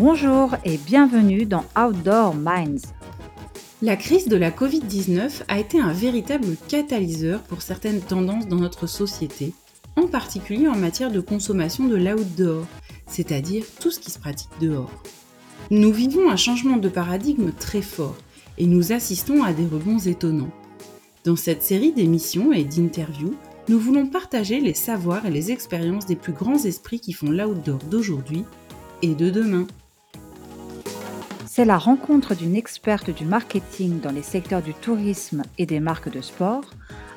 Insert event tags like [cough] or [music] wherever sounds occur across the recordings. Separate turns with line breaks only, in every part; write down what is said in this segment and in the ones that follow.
Bonjour et bienvenue dans Outdoor Minds.
La crise de la Covid-19 a été un véritable catalyseur pour certaines tendances dans notre société, en particulier en matière de consommation de l'outdoor, c'est-à-dire tout ce qui se pratique dehors. Nous vivons un changement de paradigme très fort et nous assistons à des rebonds étonnants. Dans cette série d'émissions et d'interviews, nous voulons partager les savoirs et les expériences des plus grands esprits qui font l'outdoor d'aujourd'hui et de demain.
C'est la rencontre d'une experte du marketing dans les secteurs du tourisme et des marques de sport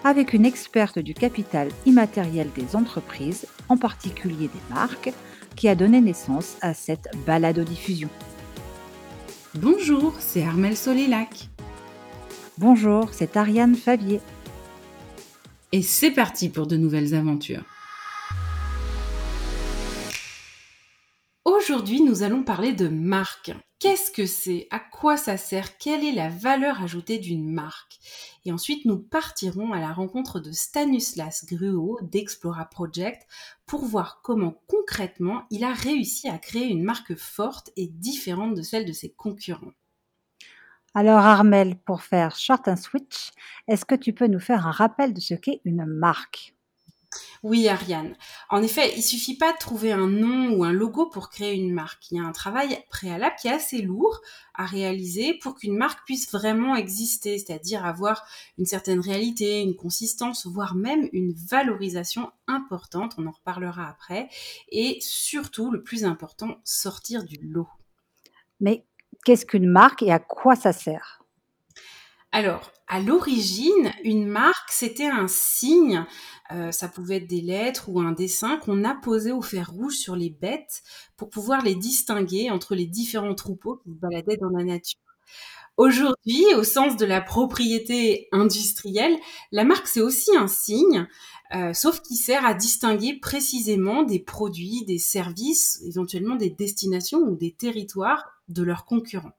avec une experte du capital immatériel des entreprises, en particulier des marques, qui a donné naissance à cette balado-diffusion.
Bonjour, c'est Armel Solélac.
Bonjour, c'est Ariane Favier.
Et c'est parti pour de nouvelles aventures. Aujourd'hui, nous allons parler de marque. Qu'est-ce que c'est? À quoi ça sert? Quelle est la valeur ajoutée d'une marque? Et ensuite, nous partirons à la rencontre de Stanislas Gruo d'Explora Project pour voir comment concrètement il a réussi à créer une marque forte et différente de celle de ses concurrents.
Alors Armel, pour faire short and switch, est-ce que tu peux nous faire un rappel de ce qu'est une marque?
Oui, Ariane. En effet, il suffit pas de trouver un nom ou un logo pour créer une marque. Il y a un travail préalable qui est assez lourd à réaliser pour qu'une marque puisse vraiment exister, c'est-à-dire avoir une certaine réalité, une consistance, voire même une valorisation importante. On en reparlera après. Et surtout, le plus important, sortir du lot.
Mais qu'est-ce qu'une marque et à quoi ça sert?
Alors, à l'origine, une marque, c'était un signe, euh, ça pouvait être des lettres ou un dessin qu'on apposait au fer rouge sur les bêtes pour pouvoir les distinguer entre les différents troupeaux qui se baladaient dans la nature. Aujourd'hui, au sens de la propriété industrielle, la marque, c'est aussi un signe, euh, sauf qu'il sert à distinguer précisément des produits, des services, éventuellement des destinations ou des territoires de leurs concurrents.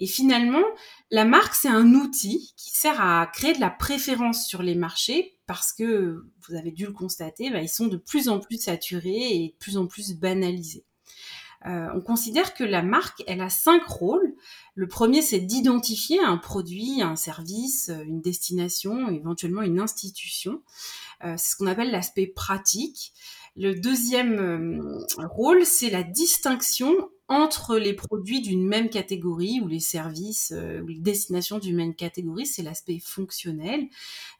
Et finalement, la marque, c'est un outil qui sert à créer de la préférence sur les marchés parce que, vous avez dû le constater, bah, ils sont de plus en plus saturés et de plus en plus banalisés. Euh, on considère que la marque, elle a cinq rôles. Le premier, c'est d'identifier un produit, un service, une destination, éventuellement une institution. Euh, c'est ce qu'on appelle l'aspect pratique. Le deuxième euh, rôle, c'est la distinction entre les produits d'une même catégorie ou les services euh, ou les destinations d'une même catégorie, c'est l'aspect fonctionnel.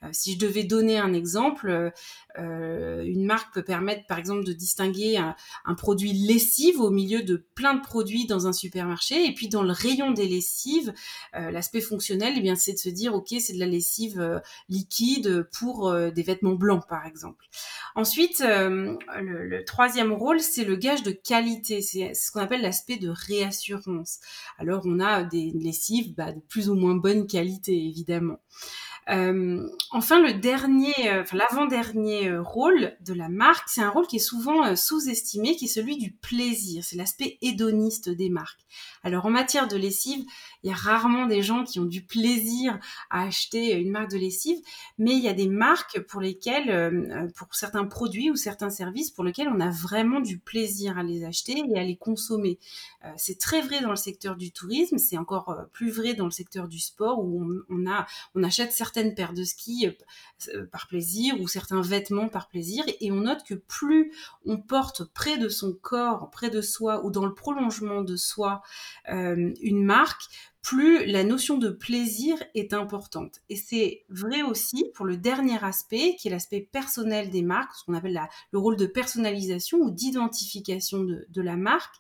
Euh, si je devais donner un exemple, euh, une marque peut permettre par exemple de distinguer un, produit lessive au milieu de plein de produits dans un supermarché et puis dans le rayon des lessives, l'aspect fonctionnel, eh bien c'est de se dire ok c'est de la lessive liquide pour des vêtements blancs par exemple. Ensuite, le, le, troisième rôle c'est le gage de qualité, c'est ce qu'on appelle la de réassurance. Alors on a des lessives bah, de plus ou moins bonne qualité évidemment. Euh, enfin, le dernier, euh, enfin l'avant-dernier euh, rôle de la marque, c'est un rôle qui est souvent sous-estimé, qui est celui du plaisir. C'est l'aspect hédoniste des marques. Alors en matière de lessive, il y a rarement des gens qui ont du plaisir à acheter une marque de lessive, mais il y a des marques pour lesquelles, pour certains produits ou certains services, pour lesquels on a vraiment du plaisir à les acheter et à les consommer. c'est très vrai dans le secteur du tourisme, c'est encore plus vrai dans le secteur du sport où on, a, on achète certaines paires de skis euh, euh, par plaisir ou certains vêtements par plaisir. Et on note que plus on porte près de son corps, près de soi ou dans le prolongement de soi euh, une marque, plus la notion de plaisir est importante. Et c'est vrai aussi pour le dernier aspect, qui est l'aspect personnel des marques, ce qu'on appelle le rôle de personnalisation ou d'identification de, la marque,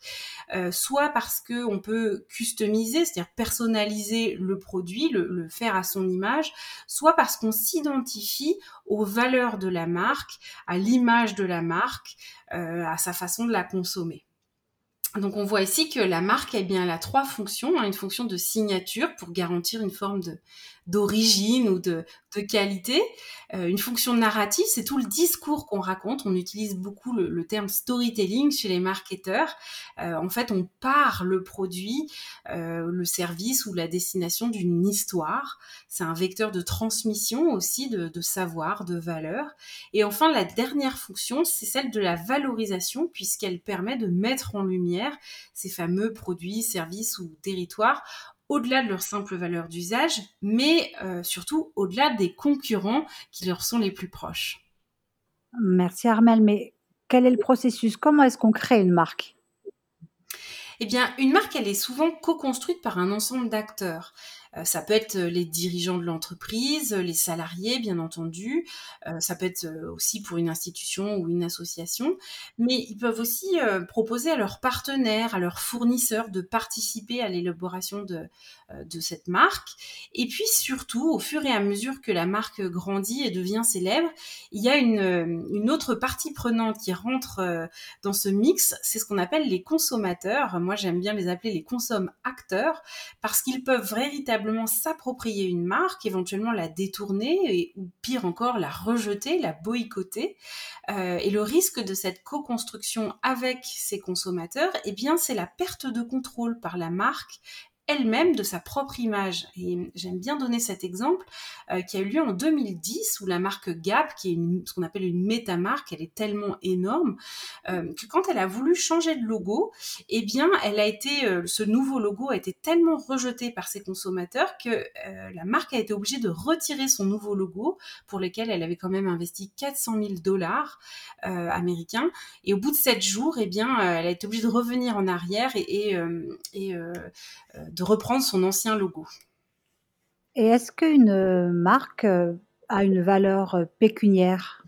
euh, soit parce que on peut customiser, c'est-à-dire personnaliser le produit, le, faire à son image, soit parce qu'on s'identifie aux valeurs de la marque, à l'image de la marque, euh, à sa façon de la consommer. Donc on voit ici que la marque, eh bien, elle a trois fonctions. Hein. une fonction de signature pour garantir une forme de, d'origine ou de, qualité. Euh, une fonction narrative, c'est tout le discours qu'on raconte. On utilise beaucoup le, terme storytelling chez les marketeurs. Euh, en fait, on part le produit, euh, le service ou la destination d'une histoire. C'est un vecteur de transmission aussi de, savoir, de valeur. Et enfin, la dernière fonction, c'est celle de la valorisation puisqu'elle permet de mettre en lumière ces fameux produits, services ou territoires au-delà de leur simple valeur d'usage, mais euh, surtout au-delà des concurrents qui leur sont les plus proches.
Merci Armel, mais quel est le processus? Comment est-ce qu'on crée une marque?
Eh bien, une marque, elle est souvent co-construite par un ensemble d'acteurs. Euh, ça peut être euh, les dirigeants de l'entreprise, les salariés, bien entendu. Euh, ça peut être aussi pour une institution ou une association. Mais ils peuvent aussi proposer à leurs partenaires, à leurs fournisseurs de participer à l'élaboration de, de cette marque. Et puis surtout, au fur et à mesure que la marque grandit et devient célèbre, il y a une, une autre partie prenante qui rentre dans ce mix. C'est ce qu'on appelle les consommateurs. Moi, j'aime bien les appeler les consomme acteurs parce qu'ils peuvent véritablement s'approprier une marque, éventuellement la détourner ou pire encore la rejeter, la boycotter. Euh, et le risque de cette co-construction avec ses consommateurs, eh bien, c'est la perte de contrôle par la marque elle-même de sa propre image. Et j'aime bien donner cet exemple euh, qui a eu lieu en 2010 où la marque Gap, qui est ce qu'on appelle une métamarque, elle est tellement énorme euh, que quand elle a voulu changer de logo, eh bien, elle a été, euh, ce nouveau logo a été tellement rejeté par ses consommateurs que la marque a été obligée de retirer son nouveau logo pour lequel elle avait quand même investi 400 000 dollars américains. Et au bout de sept jours, eh bien, elle a été obligée de revenir en arrière et, et, et de reprendre son ancien logo.
Et est-ce qu'une marque euh, a une valeur euh, pécuniaire?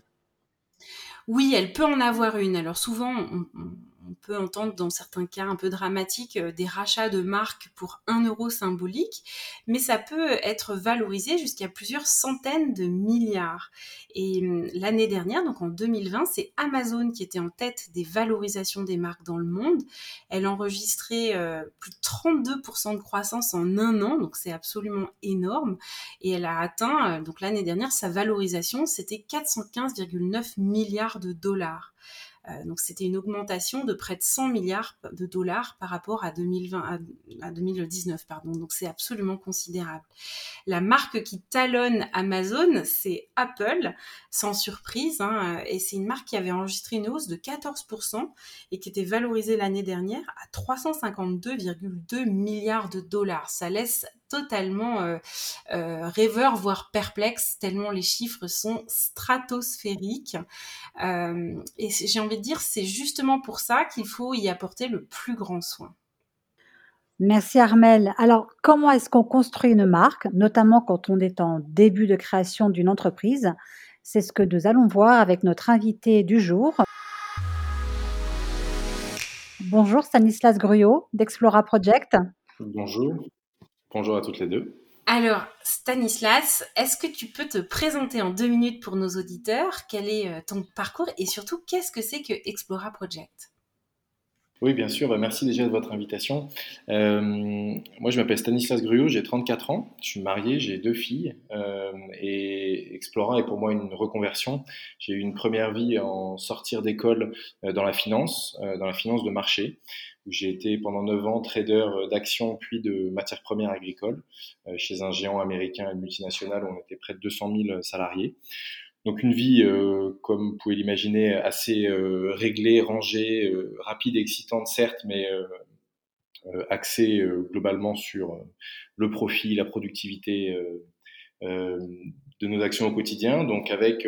Oui, elle peut en avoir une. Alors souvent, on, on peut entendre dans certains cas un peu dramatiques euh, des rachats de marques pour un euro symbolique, mais ça peut être valorisé jusqu'à plusieurs centaines de milliards. Et hum, l'année dernière, donc en 2020, c'est Amazon qui était en tête des valorisations des marques dans le monde. Elle enregistrait euh, plus de 32% de croissance en un an, donc c'est absolument énorme. Et elle a atteint, euh, donc l'année dernière, sa valorisation, c'était 415,9 milliards de dollars. Euh, donc c'était une augmentation de près de 100 milliards de dollars par rapport à 2020 à, 2019 pardon. Donc c'est absolument considérable. La marque qui talonne Amazon, c'est Apple, sans surprise, hein, et c'est une marque qui avait enregistré une hausse de 14% et qui était valorisée l'année dernière à 352,2 milliards de dollars. Ça laisse totalement euh, euh, rêveur, voire perplexe, tellement les chiffres sont stratosphériques. Euh, et j'ai envie de dire, c'est justement pour ça qu'il faut y apporter le plus grand soin.
Merci Armel. Alors, comment est-ce qu'on construit une marque, notamment quand on est en début de création d'une entreprise? C'est ce que nous allons voir avec notre invité du jour. Bonjour Stanislas Gruyot d'Explora Project.
Bonjour. Bonjour à toutes les deux.
Alors, Stanislas, est-ce que tu peux te présenter en deux minutes pour nos auditeurs? Quel est euh, ton parcours et surtout, qu'est-ce que c'est que Explora Project?
Oui, bien sûr. Bah, merci déjà de votre invitation. Euh, moi, je m'appelle Stanislas Gruot, j'ai 34 ans, je suis marié, j'ai deux filles euh, et Explora est pour moi une reconversion. J'ai eu une première vie en sortir d'école dans la finance, dans la finance de marché où j'ai été pendant 9 ans trader d'actions puis de matières premières agricoles euh, chez un géant américain et multinational où on était près de 200 000 salariés. Donc une vie, euh, comme vous pouvez l'imaginer, assez euh, réglée, rangée, euh, rapide, excitante certes, mais axée globalement sur le profit, la productivité de nos actions au quotidien. Donc avec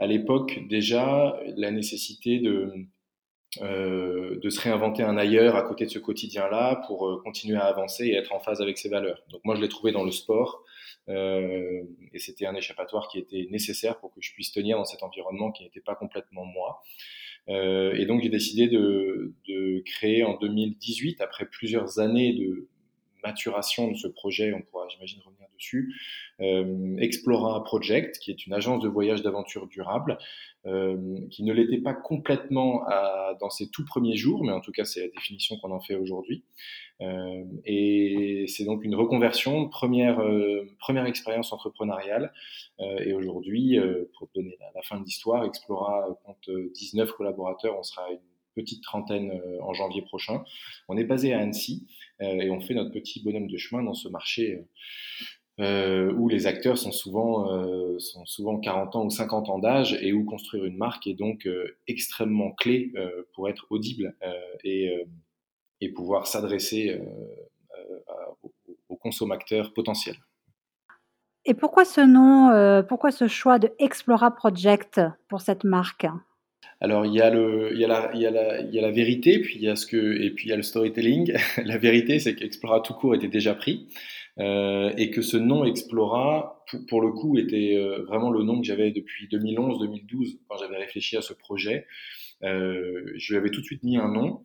à l'époque déjà la nécessité de euh, de se réinventer un ailleurs à côté de ce quotidien-là pour euh, continuer à avancer et être en phase avec ses valeurs. Donc moi, je l'ai trouvé dans le sport euh, et c'était un échappatoire qui était nécessaire pour que je puisse tenir dans cet environnement qui n'était pas complètement moi. Euh, et donc j'ai décidé de, de, créer en 2018, après plusieurs années de maturation de ce projet, on pourra j'imagine revenir euh, Explora Project, qui est une agence de voyage d'aventure durable, euh, qui ne l'était pas complètement dans ses tout premiers jours, mais en tout cas c'est la définition qu'on en fait aujourd'hui. Euh, et c'est donc une reconversion, première, première expérience entrepreneuriale. Et aujourd'hui, pour donner la, fin de l'histoire, Explora compte 19 collaborateurs, on sera une petite trentaine en janvier prochain. On est basé à Annecy et on fait notre petit bonhomme de chemin dans ce marché où les acteurs sont souvent, euh, sont souvent 40 ans ou 50 ans d'âge et où construire une marque est donc euh, extrêmement clé euh, pour être audible. Euh, et, et pouvoir s'adresser aux consommateurs potentiels.
Et pourquoi ce nom, pourquoi ce choix de Explora Project pour cette marque?
Alors il y a le, il y a la, il y a la, il y a la vérité, puis il y a ce que, et puis il y a le storytelling. [laughs] la vérité, c'est qu'Explora tout court était déjà pris euh, et que ce nom Explora, pour, le coup, était euh, vraiment le nom que j'avais depuis 2011-2012 quand j'avais réfléchi à ce projet. Euh, je lui avais tout de suite mis un nom,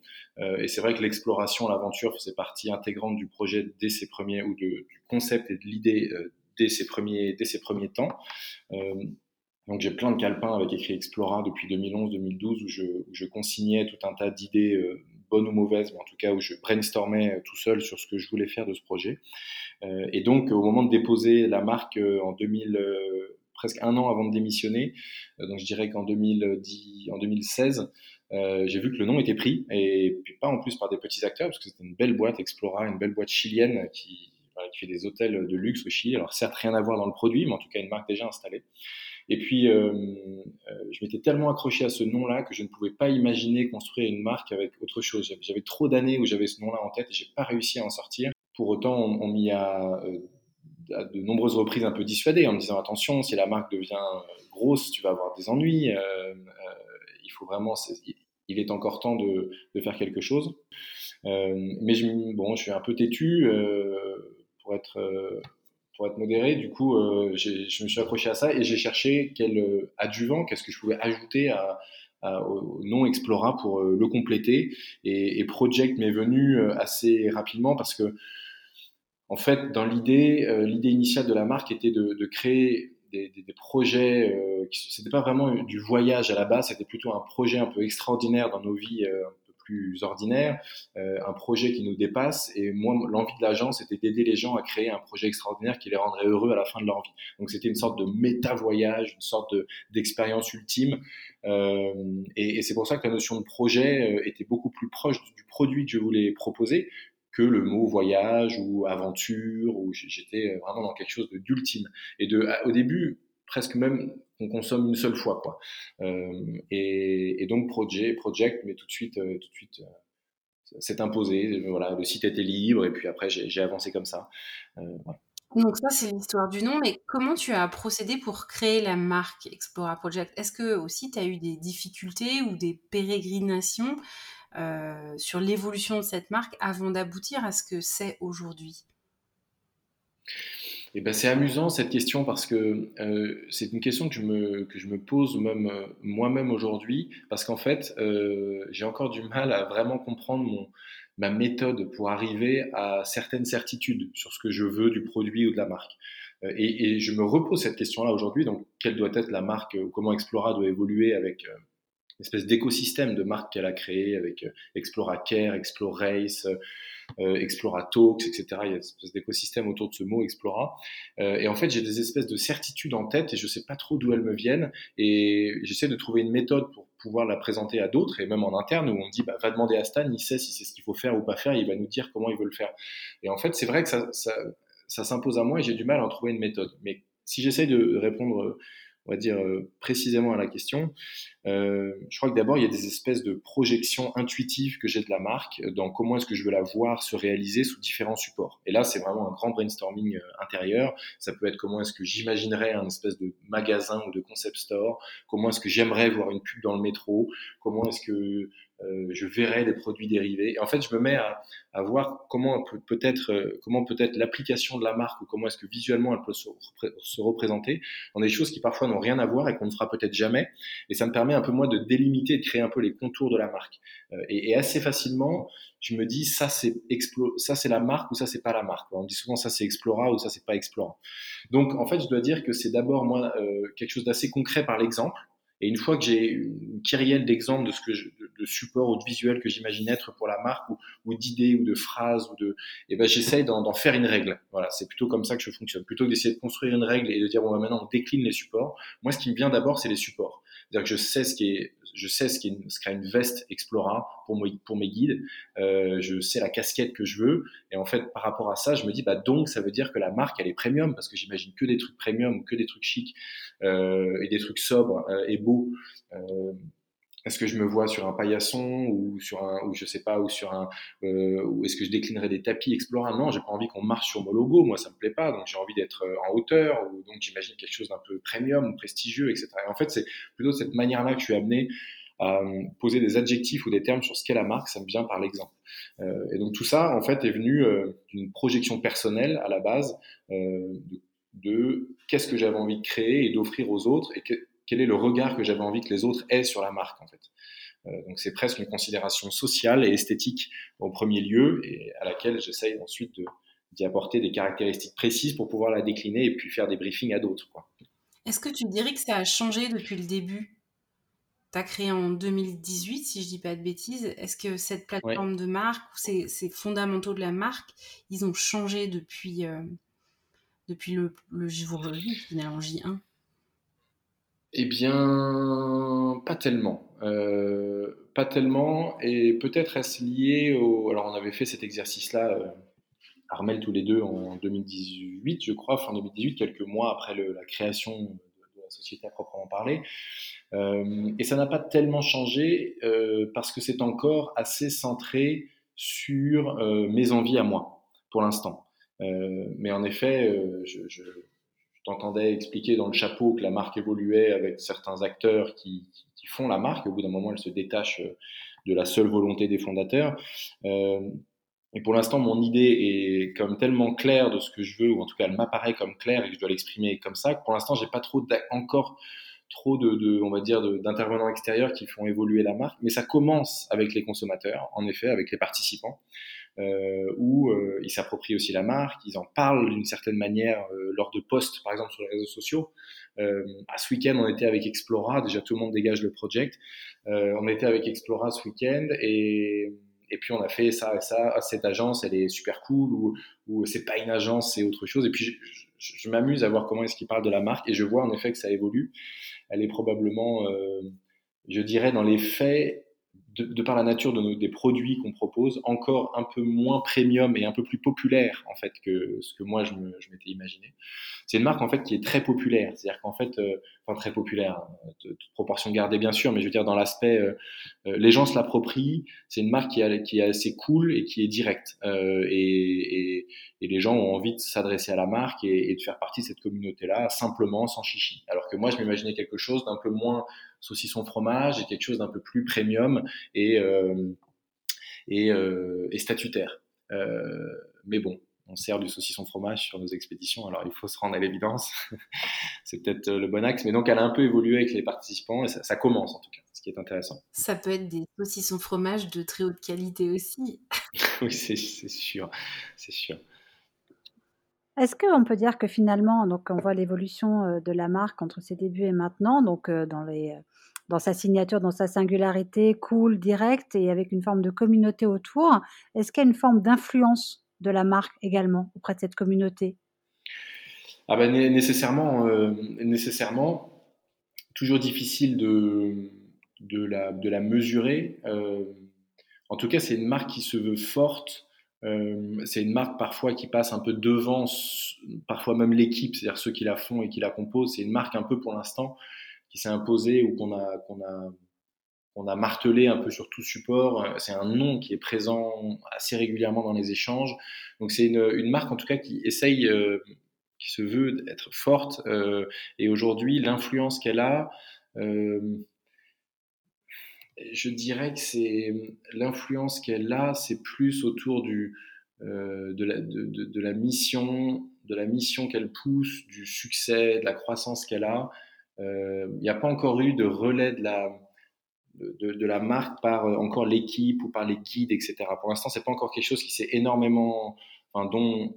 et c'est vrai que l'exploration, l'aventure faisait partie intégrante du projet dès ses premiers ou du concept et de l'idée dès ses premiers dès ses premiers temps. Donc j'ai plein de calepins avec écrit Explora depuis 2011-2012 où je, consignais tout un tas d'idées bonnes ou mauvaises, mais en tout cas où je brainstormais euh, tout seul sur ce que je voulais faire de ce projet. Euh, et donc au moment de déposer la marque euh, en 2000, presque un an avant de démissionner, donc je dirais qu'en 2010, en 2016, j'ai vu que le nom était pris et puis pas en plus par des petits acteurs parce que c'était une belle boîte Explora, une belle boîte chilienne qui fait des hôtels de luxe au Chili. Alors certes rien à voir dans le produit, mais en tout cas une marque déjà installée. Et puis, euh, euh, je m'étais tellement accroché à ce nom-là que je ne pouvais pas imaginer construire une marque avec autre chose. J'avais trop d'années où j'avais ce nom-là en tête et j'ai pas réussi à en sortir. Pour autant, on, m'y a euh, à de nombreuses reprises un peu dissuadé en me disant attention, si la marque devient grosse, tu vas avoir des ennuis. il faut vraiment, il est encore temps de, faire quelque chose. mais bon, je suis un peu têtu pour être pour être modéré. Du coup, euh, je me suis accroché à ça et j'ai cherché quel euh, adjuvant, qu'est-ce que je pouvais ajouter à, au nom Explora pour euh, le compléter. Et, Project m'est venu assez rapidement parce que, en fait, dans l'idée, l'idée initiale de la marque était de, créer des, projets. Euh, c'était pas vraiment du voyage à la base, c'était plutôt un projet un peu extraordinaire dans nos vies plus ordinaire, euh, un projet qui nous dépasse. Et moi, l'envie de l'agence, c'était d'aider les gens à créer un projet extraordinaire qui les rendrait heureux à la fin de leur vie. Donc c'était une sorte de méta-voyage, une sorte d'expérience ultime. Euh, et, c'est pour ça que la notion de projet euh, était beaucoup plus proche du produit que je voulais proposer que le mot voyage ou aventure, où j'étais vraiment dans quelque chose d'ultime. Et de, au début, presque même qu'on consomme une seule fois quoi. Euh, et, donc project, project, mais tout de suite, euh, tout de suite, euh, c'est imposé. Voilà, le site était libre et puis après j'ai avancé comme ça.
Donc ça c'est l'histoire du nom, mais comment tu as procédé pour créer la marque Explora Project? Est-ce que aussi tu as eu des difficultés ou des pérégrinations sur l'évolution de cette marque avant d'aboutir à ce que c'est aujourd'hui?
Eh ben, c'est amusant cette question parce que euh, c'est une question que je me, que je me pose même euh, moi-même aujourd'hui parce qu'en fait, euh, j'ai encore du mal à vraiment comprendre mon, ma méthode pour arriver à certaines certitudes sur ce que je veux du produit ou de la marque. Et, je me repose cette question-là aujourd'hui. Donc, quelle doit être la marque ou comment Explora doit évoluer avec une espèce d'écosystème de marques qu'elle a créé avec Explora Care, Explora Race euh, Explora Talks, etc. Il y a une espèce d'écosystème autour de ce mot Explora. Euh, et en fait, j'ai des espèces de certitudes en tête et je sais pas trop d'où elles me viennent. Et j'essaie de trouver une méthode pour pouvoir la présenter à d'autres et même en interne où on dit bah, va demander à Stan, il sait si c'est ce qu'il faut faire ou pas faire, il va nous dire comment il veut le faire. Et en fait, c'est vrai que ça, ça, ça s'impose à moi et j'ai du mal à en trouver une méthode. Mais si j'essaie de répondre on va dire euh, précisément à la question, euh, je crois que d'abord il y a des espèces de projections intuitives que j'ai de la marque dans comment est-ce que je veux la voir se réaliser sous différents supports. Et là, c'est vraiment un grand brainstorming euh, intérieur. Ça peut être comment est-ce que j'imaginerais un espèce de magasin ou de concept store, comment est-ce que j'aimerais voir une pub dans le métro, comment est-ce que euh, je verrai des produits dérivés. Et en fait, je me mets à, à voir comment peut, peut être euh, comment peut être l'application de la marque ou comment est-ce que visuellement elle peut se, se, représenter dans des choses qui parfois n'ont rien à voir et qu'on ne fera peut-être jamais. Et ça me permet un peu moi de délimiter, de créer un peu les contours de la marque. Euh, et, et, assez facilement, je me dis ça c'est ça c'est la marque ou ça c'est pas la marque. On dit souvent ça c'est Explora ou ça c'est pas Explora. Donc en fait, je dois dire que c'est d'abord moi quelque chose d'assez concret par l'exemple et une fois que j'ai une kyrielle d'exemples de ce que je, de, support ou de visuel que j'imagine être pour la marque ou, d'idées ou de phrases ou de, eh ben j'essaye d'en faire une règle. Voilà, c'est plutôt comme ça que je fonctionne. Plutôt que d'essayer de construire une règle et de dire bon bah, maintenant on décline les supports. Moi, ce qui me vient d'abord, c'est les supports. C'est-à-dire que je sais ce qui est, je sais ce qui est ce une veste Explora pour, moi, pour mes guides. Euh, je sais la casquette que je veux. Et en fait, par rapport à ça, je me dis, bah donc, ça veut dire que la marque, elle est premium parce que j'imagine que des trucs premium, que des trucs chics euh, et des trucs sobres euh, et beaux. Est-ce que je me vois sur un paillasson ou sur un, ou je sais pas, ou sur un, euh, ou est-ce que je déclinerai des tapis Explora Non, j'ai pas envie qu'on marche sur mon logo. Moi, ça me plaît pas. Donc, j'ai envie d'être euh, en hauteur. Ou donc, j'imagine quelque chose d'un peu premium ou prestigieux, etc. Et en fait, c'est plutôt de cette manière-là que je suis amené à euh, poser des adjectifs ou des termes sur ce qu'est la marque. Ça me vient par l'exemple. Euh, et donc, tout ça, en fait, est venu euh, d'une projection personnelle à la base de, de qu'est-ce que j'avais envie de créer et d'offrir aux autres et que, quel est le regard que j'avais envie que les autres aient sur la marque en fait. Euh, donc c'est presque une considération sociale et esthétique en premier lieu et à laquelle j'essaye ensuite d'y apporter des caractéristiques précises pour pouvoir la décliner et puis faire des briefings à d'autres.
Est-ce que tu dirais que ça a changé depuis le début? Tu as créé en 2018, si je dis pas de bêtises. Est-ce que cette plateforme de marque ou ces, fondamentaux de la marque, ils ont changé depuis, euh, depuis le, le jour finalement, J1
eh bien, pas tellement. Euh, pas tellement, et peut-être est-ce lié au... Alors, on avait fait cet exercice-là, euh, Armel, tous les deux, en 2018, je crois, fin 2018, quelques mois après la création de, la société à proprement parler. Euh, et ça n'a pas tellement changé parce que c'est encore assez centré sur mes envies à moi, pour l'instant. mais en effet, je entendais expliquer dans le chapeau que la marque évoluait avec certains acteurs qui, font la marque. Au bout d'un moment, elle se détache euh, de la seule volonté des fondateurs. Euh, et pour l'instant, mon idée est comme tellement claire de ce que je veux, ou en tout cas, elle m'apparaît comme claire et que je dois l'exprimer comme ça, que pour l'instant, j'ai pas trop encore trop de, on va dire, d'intervenants extérieurs qui font évoluer la marque. Mais ça commence avec les consommateurs, en effet, avec les participants euh, où euh, ils s'approprient aussi la marque, ils en parlent d'une certaine manière euh, lors de posts, par exemple sur les réseaux sociaux. Euh, à ce week-end, on était avec Explora, déjà tout le monde dégage le project. on était avec Explora ce week-end et et puis on a fait ça et ça. Ah, cette agence, elle est super cool ou, ou c'est pas une agence, c'est autre chose. Et puis je, je, m'amuse à voir comment est-ce qu'ils parlent de la marque et je vois en effet que ça évolue. Elle est probablement, euh, je dirais, dans les faits, de, par la nature de nos, des produits qu'on propose, encore un peu moins premium et un peu plus populaire en fait que ce que moi je, m'étais imaginé. C'est une marque en fait qui est très populaire, c'est-à-dire qu'en fait, euh, enfin très populaire, hein, toute proportion gardée bien sûr, mais je veux dire dans l'aspect, euh, euh, les gens se l'approprient. C'est une marque qui, qui est assez cool et qui est directe, et, et, et, les gens ont envie de s'adresser à la marque et, et, de faire partie de cette communauté-là simplement sans chichi. Alors que moi je m'imaginais quelque chose d'un peu moins saucisson fromage et quelque chose d'un peu plus premium et, euh, et, euh, et, statutaire. Euh, mais bon, on sert du saucisson fromage sur nos expéditions, alors il faut se rendre à l'évidence. [laughs] c'est peut-être le bon axe, mais donc elle a un peu évolué avec les participants et ça, ça, commence en tout cas, ce qui est intéressant.
Ça peut être des saucissons fromage de très haute qualité aussi. [laughs]
oui, c'est sûr, c'est sûr.
Est-ce qu'on peut dire que finalement, donc on voit l'évolution euh, de la marque entre ses débuts et maintenant, donc euh, dans, les, euh, dans sa signature, dans sa singularité, cool, direct et avec une forme de communauté autour, est-ce qu'il y a une forme d'influence de la marque également auprès de cette communauté?
Ah ben, nécessairement, nécessairement, toujours difficile de, de, la, de la mesurer. en tout cas, c'est une marque qui se veut forte euh, c'est une marque parfois qui passe un peu devant, parfois même l'équipe, c'est-à-dire ceux qui la font et qui la composent. C'est une marque un peu pour l'instant qui s'est imposée ou qu'on a, martelé un peu sur tout support. C'est un nom qui est présent assez régulièrement dans les échanges. Donc c'est une, marque en tout cas qui essaye, euh, qui se veut être forte. Euh, et aujourd'hui, l'influence qu'elle a, je dirais que c'est l'influence qu'elle a, c'est plus autour euh, de, la, mission, de la mission qu'elle pousse, du succès, de la croissance qu'elle a. Euh, il n'y a pas encore eu de relais de la, marque par euh, encore l'équipe ou par les guides, etc. Pour l'instant, c'est pas encore quelque chose qui s'est énormément, dont,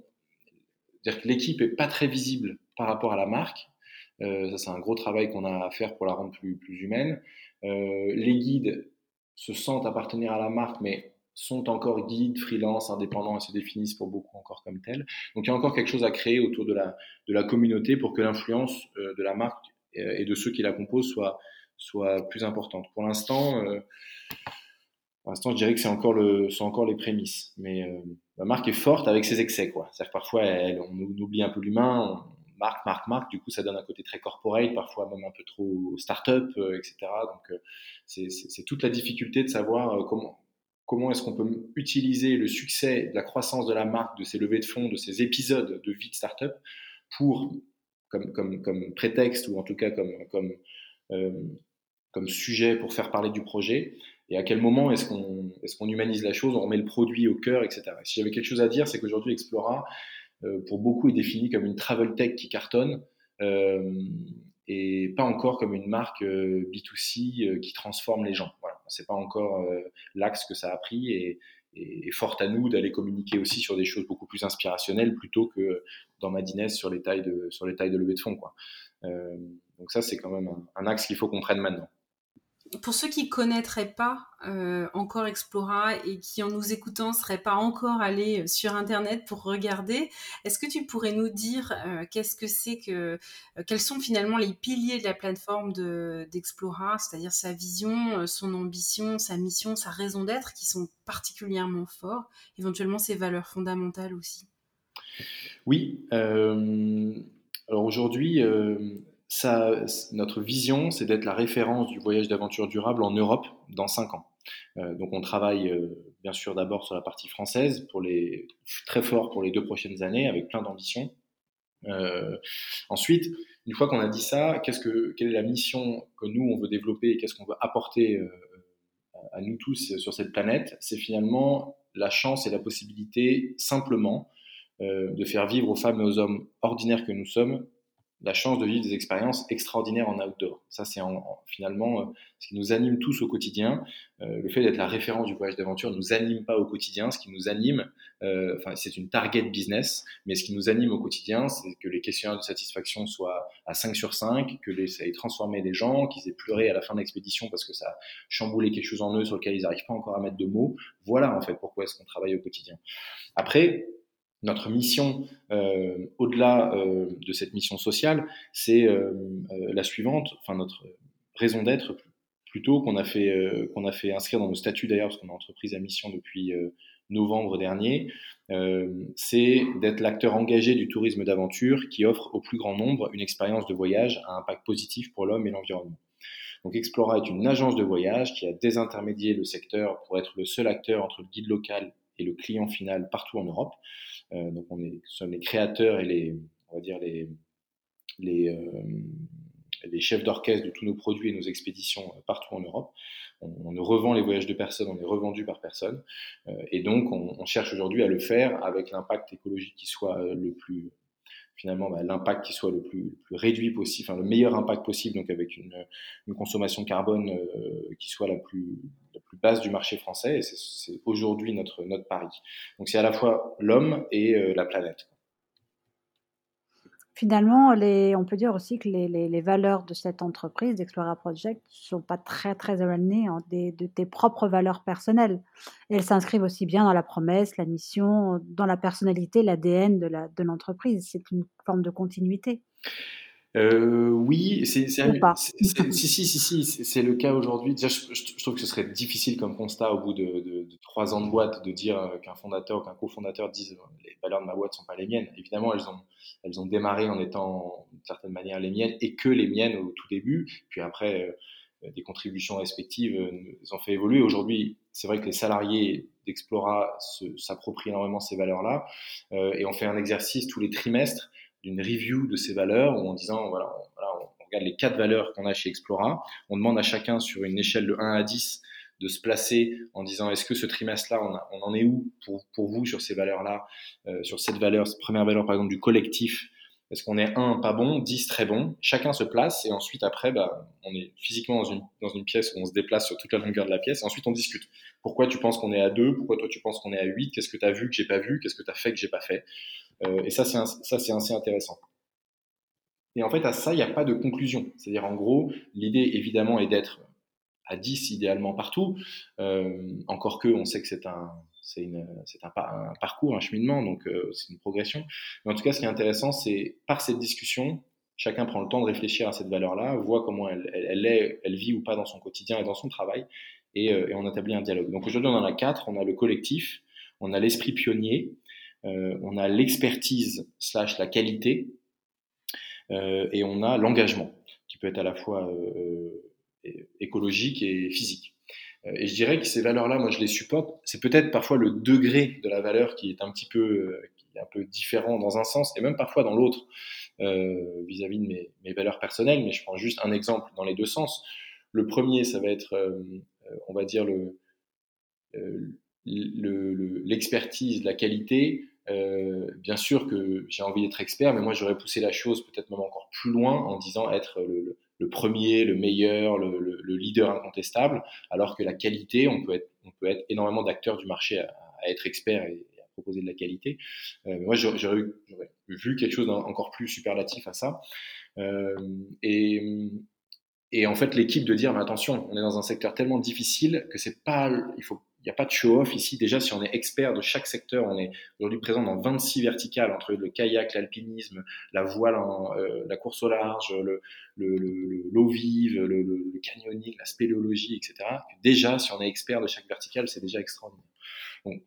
dire que l'équipe est pas très visible par rapport à la marque. Euh, ça, c'est un gros travail qu'on a à faire pour la rendre plus, plus humaine. Euh, les guides se sentent appartenir à la marque, mais sont encore guides, freelance, indépendants et se définissent pour beaucoup encore comme tels. Donc il y a encore quelque chose à créer autour de la, de la communauté pour que l'influence euh, de la marque et de ceux qui la composent soit, soit plus importante. Pour l'instant, pour l'instant, je dirais que c'est encore, le, encore les prémices. Mais la marque est forte avec ses excès. C'est-à-dire parfois, on oublie un peu l'humain, marque, marque, marque. Du coup, ça donne un côté très corporate, parfois même un peu trop start-up, etc. Donc, c'est toute la difficulté de savoir comment, comment est-ce qu'on peut utiliser le succès, la croissance de la marque, de ces levées de fonds, de ces épisodes de vie de startup pour, comme, comme, comme prétexte ou en tout cas comme, comme, euh, comme sujet pour faire parler du projet et à quel moment est-ce qu'on est humanise la chose, on remet le produit au cœur, etc. si j'avais quelque chose à dire, c'est qu'aujourd'hui Explora, euh, pour beaucoup, est défini comme une travel tech qui cartonne. Euh, et pas encore comme une marque B2C qui transforme les gens. Voilà c'est pas encore euh, l'axe que ça a pris et, et, fort à nous d'aller communiquer aussi sur des choses beaucoup plus inspirationnelles plutôt que dans Madines sur les tailles de sur les tailles de levée de fonds quoi. Euh, donc ça c'est quand même un axe qu'il faut qu'on prenne maintenant
pour ceux qui connaîtraient pas euh, encore Explora et qui en nous écoutant seraient pas encore allés euh, sur internet pour regarder, est-ce que tu pourrais nous dire euh, qu'est-ce que c'est que quels sont finalement les piliers de la plateforme d'Explora, c'est-à-dire sa vision, son ambition, sa mission, sa raison d'être qui sont particulièrement forts, éventuellement ses valeurs fondamentales aussi?
Oui. alors aujourd'hui notre vision, c'est d'être la référence du voyage d'aventure durable en Europe dans 5 ans. Euh, donc on travaille euh, bien sûr d'abord sur la partie française, pour les, très fort pour les deux prochaines années, avec plein d'ambitions. Euh, ensuite, une fois qu'on a dit ça, que, quelle est la mission que nous, on veut développer et qu'est-ce qu'on veut apporter à nous tous sur cette planète C'est finalement la chance et la possibilité simplement de faire vivre aux femmes et aux hommes ordinaires que nous sommes la chance de vivre des expériences extraordinaires en outdoor. Ça, c'est finalement euh, ce qui nous anime tous au quotidien. Euh, le fait d'être la référence du voyage d'aventure ne nous anime pas au quotidien. Ce qui nous anime, euh, c'est une target business, mais ce qui nous anime au quotidien, c'est que les questionnaires de satisfaction soient à 5 sur 5, que les, ça ait transformé des gens, qu'ils aient pleuré à la fin de l'expédition parce que ça a chamboulé quelque chose en eux sur lequel ils n'arrivent pas encore à mettre de mots. Voilà, en fait, pourquoi est-ce qu'on travaille au quotidien. Après, notre mission, euh, au-delà euh, de cette mission sociale, c'est euh, la suivante, enfin notre raison d'être plutôt qu'on a fait qu'on a fait inscrire dans nos statuts d'ailleurs parce qu'on a entreprise à mission depuis novembre dernier, c'est d'être l'acteur engagé du tourisme d'aventure qui offre au plus grand nombre une expérience de voyage à impact positif pour l'homme et l'environnement. Donc Explora est une agence de voyage qui a désintermédié le secteur pour être le seul acteur entre le guide local le client final partout en Europe. Euh, donc on est, sommes les créateurs et les, on va dire les, les, euh, les chefs d'orchestre de tous nos produits et nos expéditions euh, partout en Europe. On, ne revend les voyages de personne, on est revendu par personne. et donc, on, cherche aujourd'hui à le faire avec l'impact écologique qui soit le plus, finalement, bah, l'impact qui soit le plus, plus, réduit possible, enfin, le meilleur impact possible, donc avec une, une consommation carbone qui soit la plus, la plus basse du marché français, et c'est aujourd'hui notre, notre pari. Donc c'est à la fois l'homme et euh, la planète.
Finalement, on peut dire aussi que les, valeurs de cette entreprise, d'Explora Project, ne sont pas très, très éloignées hein, de tes propres valeurs personnelles. elles s'inscrivent aussi bien dans la promesse, la mission, dans la personnalité, l'ADN de l'entreprise. C'est une forme de continuité.
Euh, oui, c'est si si si si c'est le cas aujourd'hui. Déjà, je, trouve que ce serait difficile comme constat au bout de, trois ans de boîte de dire euh, qu'un fondateur ou qu'un cofondateur dise euh, les valeurs de ma boîte sont pas les miennes. Évidemment, elles ont elles ont démarré en étant d'une certaine manière les miennes et que les miennes au tout début. Puis après, des contributions respectives les ont fait évoluer. Aujourd'hui, c'est vrai que les salariés d'Explora s'approprient énormément ces valeurs-là et on fait un exercice tous les trimestres d'une review de ces valeurs ou en disant voilà on, voilà, on regarde les quatre valeurs qu'on a chez Explora, on demande à chacun sur une échelle de 1 à 10 de se placer en disant est-ce que ce trimestre-là, on, on, en est où pour, pour vous sur ces valeurs-là, euh, sur cette valeur, cette première valeur par exemple du collectif? Est-ce qu'on est 1 pas bon, 10 très bon. Chacun se place et ensuite après, bah, on est physiquement dans une, dans une pièce où on se déplace sur toute la longueur de la pièce et ensuite on discute. Pourquoi tu penses qu'on est à 2 Pourquoi toi tu penses qu'on est à 8 Qu'est-ce que tu as vu que j'ai pas vu? Qu'est-ce que tu as fait que j'ai pas fait? Et ça, c'est assez intéressant. Et en fait, à ça, il n'y a pas de conclusion. C'est-à-dire, en gros, l'idée, évidemment, est d'être à 10 idéalement partout. Euh, encore que, on sait que c'est un, c'est, un, parcours, un cheminement, donc euh, c'est une progression. Mais en tout cas, ce qui est intéressant, c'est par cette discussion, chacun prend le temps de réfléchir à cette valeur-là, voit comment elle, elle, est, elle vit ou pas dans son quotidien et dans son travail, et, et on établit un dialogue. Donc aujourd'hui, on en a quatre. On a le collectif, on a l'esprit pionnier, euh, on a l'expertise slash la qualité, et on a l'engagement, qui peut être à la fois écologique et physique. Et je dirais que ces valeurs-là, moi, je les supporte. C'est peut-être parfois le degré de la valeur qui est un petit peu, qui est un peu différent dans un sens et même parfois dans l'autre vis-à-vis de mes, mes, valeurs personnelles. Mais je prends juste un exemple dans les deux sens. Le premier, ça va être, on va dire, le, l'expertise, la qualité, euh, bien sûr que j'ai envie d'être expert, mais moi j'aurais poussé la chose peut-être même encore plus loin en disant être le, premier, le meilleur, le, leader incontestable, alors que la qualité, on peut être, on peut être énormément d'acteurs du marché à, être expert et, à proposer de la qualité. Euh, moi j'aurais vu quelque chose d'encore plus superlatif à ça. Euh, et, et en fait l'équipe de dire mais attention, on est dans un secteur tellement difficile que c'est pas, il faut n'y a pas de show-off ici. Déjà, si on est expert de chaque secteur, on est aujourd'hui présent dans 26 verticales entre le kayak, l'alpinisme, la voile, euh, la course au large, le, l'eau vive, le, canyoning, la spéléologie, etc. Déjà, si on est expert de chaque verticale, c'est déjà extraordinaire. Donc,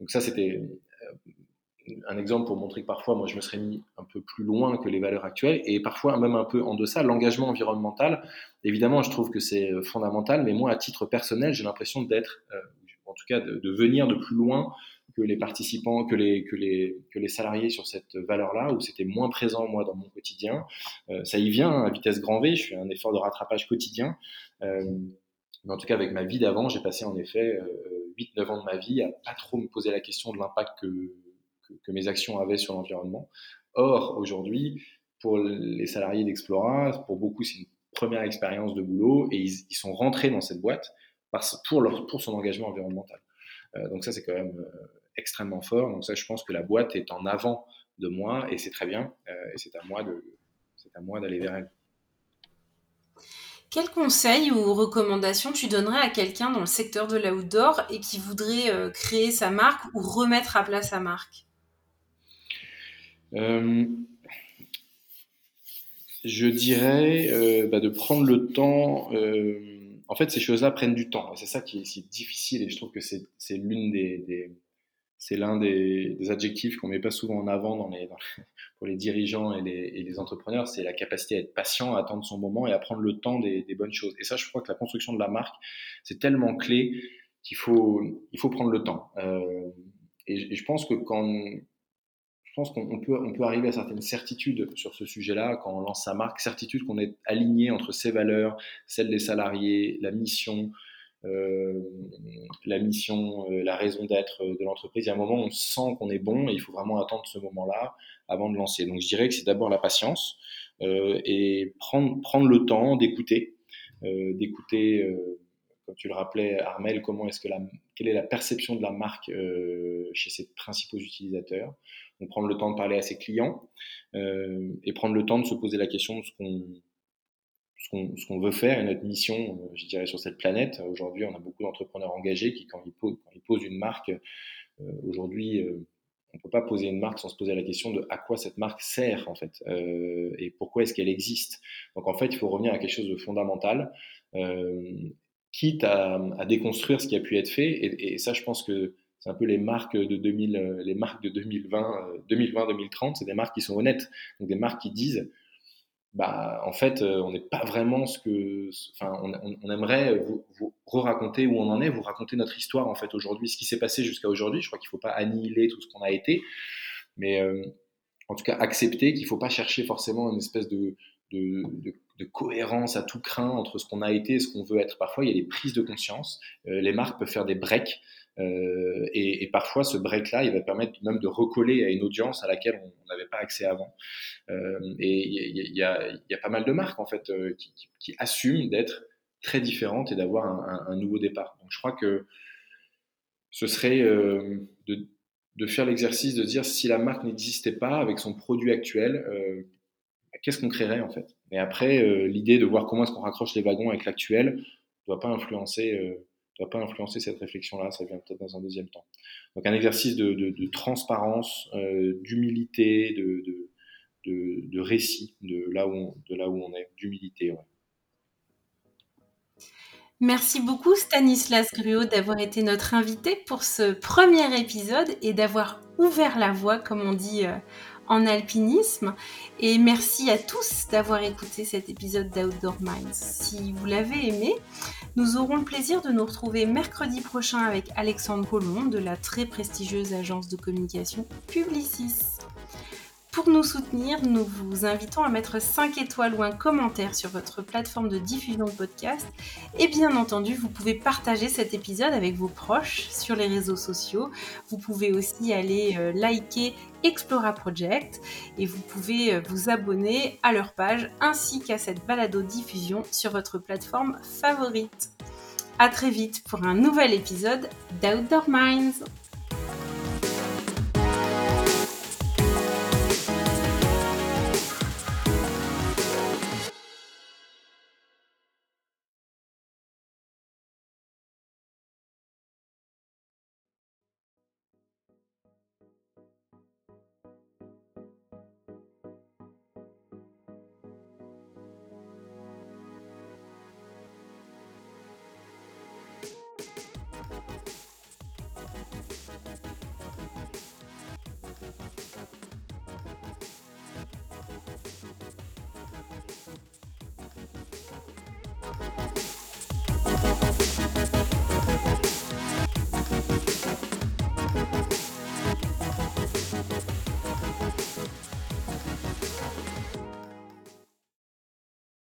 donc ça, c'était euh, un exemple pour montrer que parfois, moi, je me serais mis un peu plus loin que les valeurs actuelles et parfois même un peu en deçà. L'engagement environnemental, évidemment, je trouve que c'est euh, fondamental, mais moi, à titre personnel, j'ai l'impression d'être en tout cas de, venir de plus loin que les participants, que les, que les, que les salariés sur cette valeur-là, où c'était moins présent, moi, dans mon quotidien. Euh, ça y vient à vitesse grand V, je fais un effort de rattrapage quotidien. Euh, mais en tout cas, avec ma vie d'avant, j'ai passé en effet 8-9 euh, ans de ma vie à pas trop me poser la question de l'impact que, que, mes actions avaient sur l'environnement. Or, aujourd'hui, pour les salariés d'Explora, pour beaucoup, c'est une première expérience de boulot et ils sont rentrés dans cette boîte pour, leur, pour son engagement environnemental. Euh, donc ça, c'est quand même euh, extrêmement fort. Donc ça, je pense que la boîte est en avant de moi et c'est très bien. Euh, et c'est à moi de, c'est à moi d'aller vers elle.
Quel conseil ou recommandation tu donnerais à quelqu'un dans le secteur de l'outdoor et qui voudrait créer sa marque ou remettre à plat sa marque?
Je dirais bah, de prendre le temps en fait, ces choses-là prennent du temps. c'est ça qui est difficile. Et je trouve que c'est l'une des, c'est l'un des, adjectifs qu'on met pas souvent en avant dans les, [laughs] pour les dirigeants et les, entrepreneurs, c'est la capacité à être patient, à attendre son moment et à prendre le temps des, bonnes choses. Et ça, je crois que la construction de la marque, c'est tellement clé qu'il faut, il faut prendre le temps. Euh, et, je pense que quand, je pense qu'on peut, on peut arriver à certaines certitudes sur ce sujet-là quand on lance sa marque, certitude qu'on est aligné entre ses valeurs, celles des salariés, la mission, euh, la mission, euh, la raison d'être de l'entreprise. Il y a un moment où on sent qu'on est bon et il faut vraiment attendre ce moment-là avant de lancer. Donc je dirais que c'est d'abord la patience euh, et prendre, prendre le temps d'écouter, d'écouter comme tu le rappelais, Armel, comment est-ce que la, quelle est la perception de la marque chez ses principaux utilisateurs? Prendre le temps de parler à ses clients euh, et prendre le temps de se poser la question de ce qu'on ce qu'on veut faire et notre mission, euh, je dirais, sur cette planète. Aujourd'hui, on a beaucoup d'entrepreneurs engagés qui, quand ils posent, une marque, euh, aujourd'hui, on ne peut pas poser une marque sans se poser la question de à quoi cette marque sert, en fait, et pourquoi est-ce qu'elle existe? Donc, en fait, il faut revenir à quelque chose de fondamental, quitte à, déconstruire ce qui a pu être fait. Et, ça, je pense que c'est un peu les marques de 2000, euh, les marques de 2020, 2020-2030, euh, c'est des marques qui sont honnêtes, donc des marques qui disent, bah, en fait, euh, on n'est pas vraiment ce que, enfin, on, aimerait vous, vous re-raconter où on en est, vous raconter notre histoire en fait aujourd'hui, ce qui s'est passé jusqu'à aujourd'hui. Je crois qu'il ne faut pas annihiler tout ce qu'on a été, mais en tout cas accepter qu'il ne faut pas chercher forcément une espèce de, cohérence à tout craint entre ce qu'on a été et ce qu'on veut être. Parfois, il y a des prises de conscience. les marques peuvent faire des breaks. Euh, et, parfois, ce break-là, il va permettre même de recoller à une audience à laquelle on n'avait pas accès avant. Euh, et il y, a, pas mal de marques en fait euh, qui, assument d'être très différentes et d'avoir un, nouveau départ. Donc, je crois que ce serait euh, de, de, faire l'exercice de dire si la marque n'existait pas avec son produit actuel, euh, qu'est-ce qu'on créerait en fait? Et après, l'idée de voir comment est-ce qu'on raccroche les wagons avec l'actuel ne doit pas influencer ne doit pas influencer cette réflexion-là, ça vient peut-être dans un deuxième temps. Donc un exercice de, transparence, euh, d'humilité, de, récit de là où on, de là où on est, d'humilité.
Merci beaucoup Stanislas Gruot d'avoir été notre invité pour ce premier épisode et d'avoir ouvert la voie, comme on dit euh, en alpinisme. Et merci à tous d'avoir écouté cet épisode d'Outdoor Minds. Si vous l'avez aimé, nous aurons le plaisir de nous retrouver mercredi prochain avec Alexandre Collomb de la très prestigieuse agence de communication Publicis. Pour nous soutenir, nous vous invitons à mettre 5 étoiles ou un commentaire sur votre plateforme de diffusion de podcast. Et bien entendu, vous pouvez partager cet épisode avec vos proches sur les réseaux sociaux. Vous pouvez aussi aller euh, liker Explora Project et vous pouvez euh, vous abonner à leur page ainsi qu'à cette balado diffusion sur votre plateforme favorite. À très vite pour un nouvel épisode d'Outdoor Minds.